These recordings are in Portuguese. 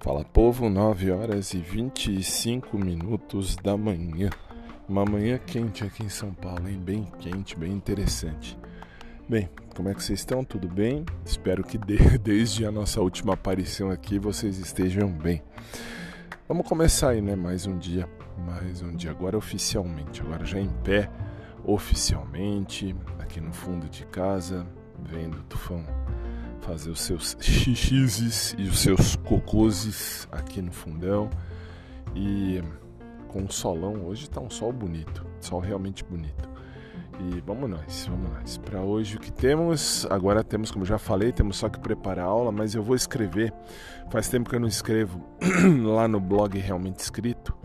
Fala povo, 9 horas e 25 minutos da manhã. Uma manhã quente aqui em São Paulo, hein? Bem quente, bem interessante. Bem, como é que vocês estão? Tudo bem? Espero que de, desde a nossa última aparição aqui vocês estejam bem. Vamos começar aí, né? Mais um dia, mais um dia. Agora oficialmente, agora já em pé, oficialmente, aqui no fundo de casa, vendo o tufão fazer os seus xixizes e os seus cocôs aqui no fundão. E com o solão, hoje tá um sol bonito, sol realmente bonito. E vamos nós, vamos nós. Para hoje o que temos, agora temos, como já falei, temos só que preparar a aula, mas eu vou escrever. Faz tempo que eu não escrevo lá no blog realmente escrito.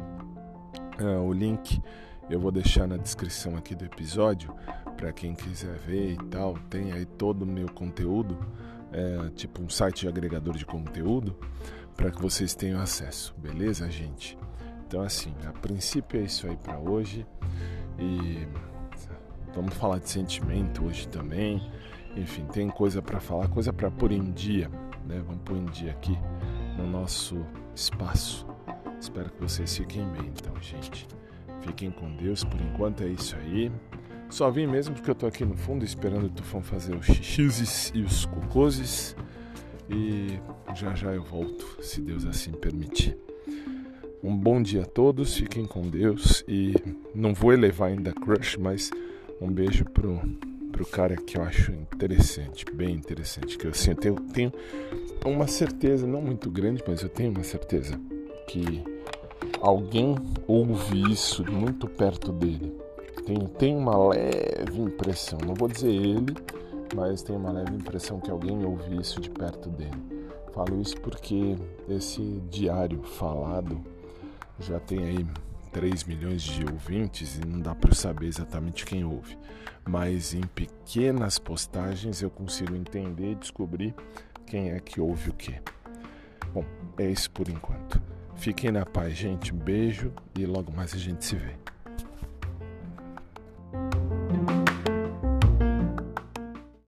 Uh, o link eu vou deixar na descrição aqui do episódio para quem quiser ver e tal. Tem aí todo o meu conteúdo é, tipo um site agregador de conteúdo, para que vocês tenham acesso, beleza, gente? Então, assim, a princípio é isso aí para hoje e vamos falar de sentimento hoje também. Enfim, tem coisa para falar, coisa para pôr em dia, né? Vamos pôr em dia aqui no nosso espaço. Espero que vocês fiquem bem, então, gente. Fiquem com Deus, por enquanto é isso aí. Só vim mesmo porque eu tô aqui no fundo esperando o tufão fazer os xixis e os cocôs. E já já eu volto, se Deus assim permitir. Um bom dia a todos, fiquem com Deus e não vou elevar ainda crush, mas um beijo pro, pro cara que eu acho interessante, bem interessante. Que eu, assim, eu tenho, tenho uma certeza, não muito grande, mas eu tenho uma certeza que alguém ouve isso muito perto dele tenho, tenho uma leve impressão, não vou dizer ele, mas tenho uma leve impressão que alguém ouviu isso de perto dele. Falo isso porque esse diário falado já tem aí 3 milhões de ouvintes e não dá para saber exatamente quem ouve. Mas em pequenas postagens eu consigo entender e descobrir quem é que ouve o que. Bom, é isso por enquanto. Fiquem na paz, gente. Um beijo e logo mais a gente se vê.